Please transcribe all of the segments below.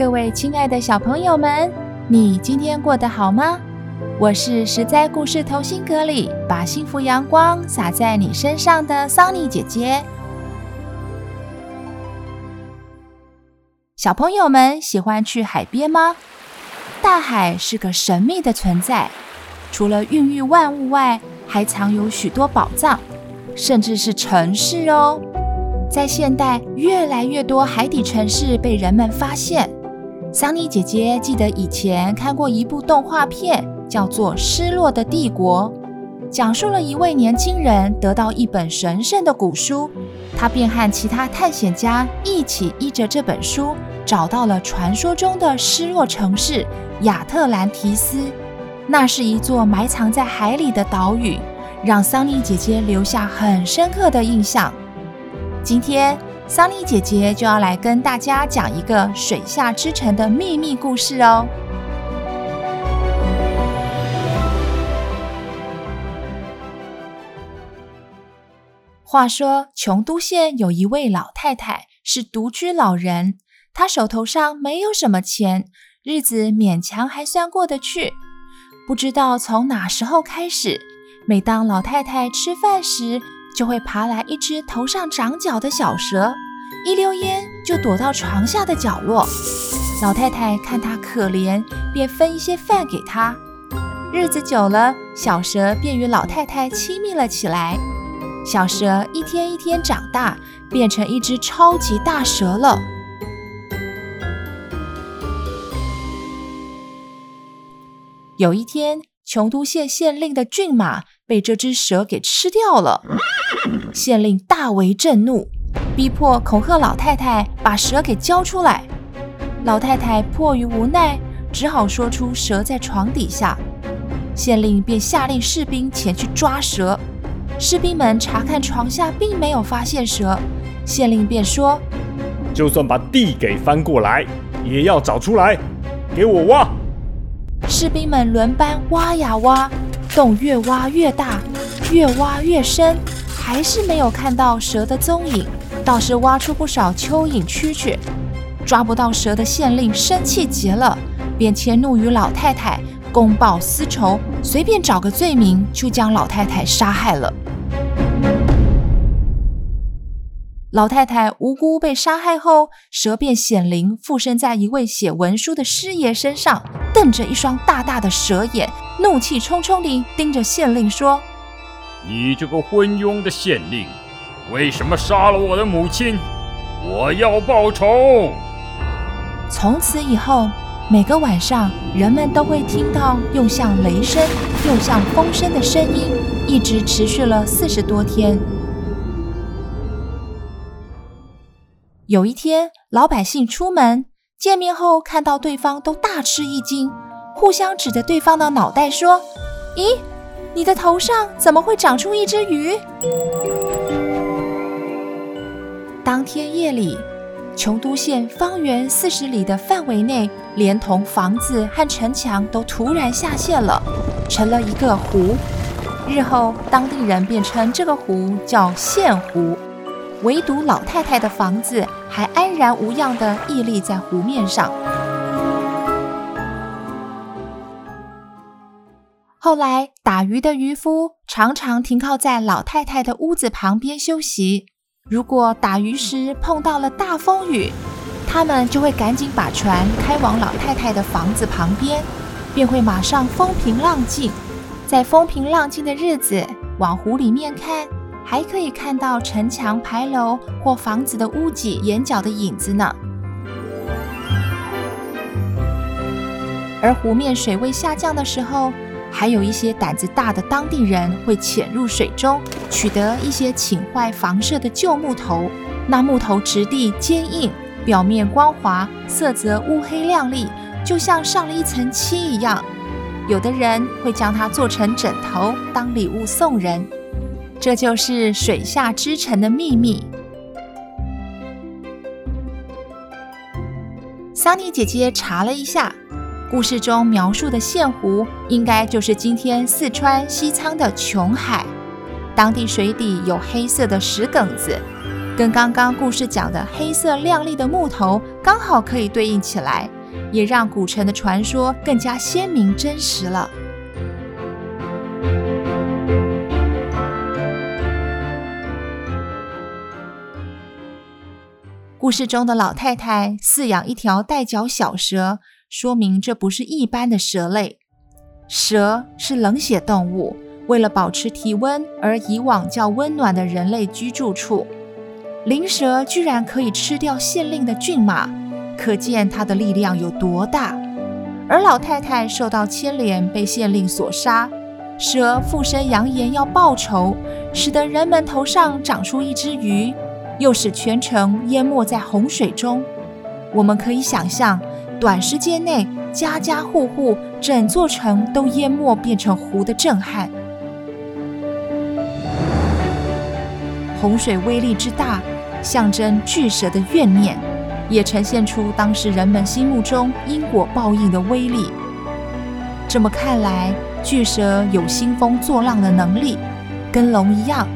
各位亲爱的小朋友们，你今天过得好吗？我是实在故事同心阁里把幸福阳光洒在你身上的桑尼姐姐。小朋友们喜欢去海边吗？大海是个神秘的存在，除了孕育万物外，还藏有许多宝藏，甚至是城市哦。在现代，越来越多海底城市被人们发现。桑尼姐姐记得以前看过一部动画片，叫做《失落的帝国》，讲述了一位年轻人得到一本神圣的古书，他便和其他探险家一起依着这本书，找到了传说中的失落城市亚特兰提斯。那是一座埋藏在海里的岛屿，让桑尼姐姐留下很深刻的印象。今天，桑尼姐姐就要来跟大家讲一个水下之城的秘密故事哦。话说，琼都县有一位老太太，是独居老人，她手头上没有什么钱，日子勉强还算过得去。不知道从哪时候开始，每当老太太吃饭时，就会爬来一只头上长角的小蛇，一溜烟就躲到床下的角落。老太太看它可怜，便分一些饭给它。日子久了，小蛇便与老太太亲密了起来。小蛇一天一天长大，变成一只超级大蛇了。有一天，琼都县县令的骏马被这只蛇给吃掉了。县令大为震怒，逼迫恐吓老太太把蛇给交出来。老太太迫于无奈，只好说出蛇在床底下。县令便下令士兵前去抓蛇。士兵们查看床下，并没有发现蛇。县令便说：“就算把地给翻过来，也要找出来，给我挖。”士兵们轮班挖呀挖，洞越挖越大，越挖越深。还是没有看到蛇的踪影，倒是挖出不少蚯蚓蛐蛐。抓不到蛇的县令生气极了，便迁怒于老太太，公报私仇，随便找个罪名就将老太太杀害了。老太太无辜被杀害后，蛇便显灵附身在一位写文书的师爷身上，瞪着一双大大的蛇眼，怒气冲冲地盯着县令说。你这个昏庸的县令，为什么杀了我的母亲？我要报仇！从此以后，每个晚上，人们都会听到又像雷声又像风声的声音，一直持续了四十多天。有一天，老百姓出门见面后，看到对方都大吃一惊，互相指着对方的脑袋说：“咦？”你的头上怎么会长出一只鱼？当天夜里，琼都县方圆四十里的范围内，连同房子和城墙都突然下陷了，成了一个湖。日后，当地人便称这个湖叫县湖。唯独老太太的房子还安然无恙地屹立在湖面上。后来，打鱼的渔夫常常停靠在老太太的屋子旁边休息。如果打鱼时碰到了大风雨，他们就会赶紧把船开往老太太的房子旁边，便会马上风平浪静。在风平浪静的日子，往湖里面看，还可以看到城墙、牌楼或房子的屋脊、檐角的影子呢。而湖面水位下降的时候，还有一些胆子大的当地人会潜入水中，取得一些倾坏房舍的旧木头。那木头质地坚硬，表面光滑，色泽乌黑亮丽，就像上了一层漆一样。有的人会将它做成枕头当礼物送人，这就是水下之城的秘密。桑尼姐姐查了一下，故事中描述的县湖应该就是今天四川西昌的琼海，当地水底有黑色的石梗子，跟刚刚故事讲的黑色亮丽的木头刚好可以对应起来。也让古城的传说更加鲜明真实了。故事中的老太太饲养一条带脚小蛇，说明这不是一般的蛇类。蛇是冷血动物，为了保持体温而移往较温暖的人类居住处。灵蛇居然可以吃掉县令的骏马。可见它的力量有多大，而老太太受到牵连，被县令所杀。蛇附身扬言要报仇，使得人们头上长出一只鱼，又使全城淹没在洪水中。我们可以想象，短时间内家家户户、整座城都淹没变成湖的震撼。洪水威力之大，象征巨蛇的怨念。也呈现出当时人们心目中因果报应的威力。这么看来，巨蛇有兴风作浪的能力，跟龙一样。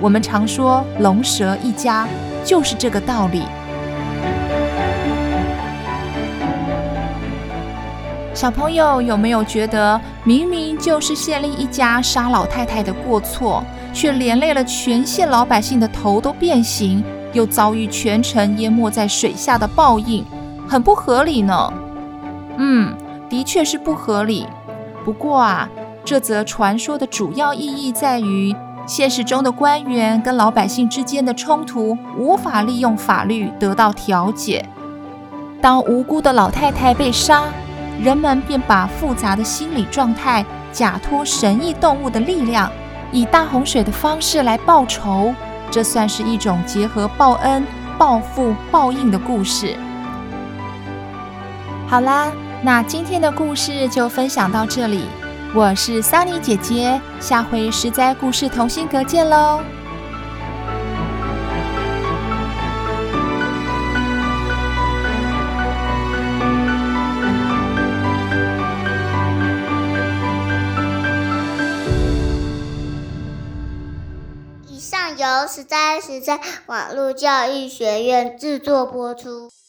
我们常说“龙蛇一家”，就是这个道理。小朋友有没有觉得，明明就是县令一家杀老太太的过错，却连累了全县老百姓的头都变形？又遭遇全城淹没在水下的报应，很不合理呢。嗯，的确是不合理。不过啊，这则传说的主要意义在于，现实中的官员跟老百姓之间的冲突无法利用法律得到调解。当无辜的老太太被杀，人们便把复杂的心理状态假托神异动物的力量，以大洪水的方式来报仇。这算是一种结合报恩、报复、报应的故事。好啦，那今天的故事就分享到这里。我是桑尼姐姐，下回实在故事同心阁见喽。由实在实在网络教育学院制作播出。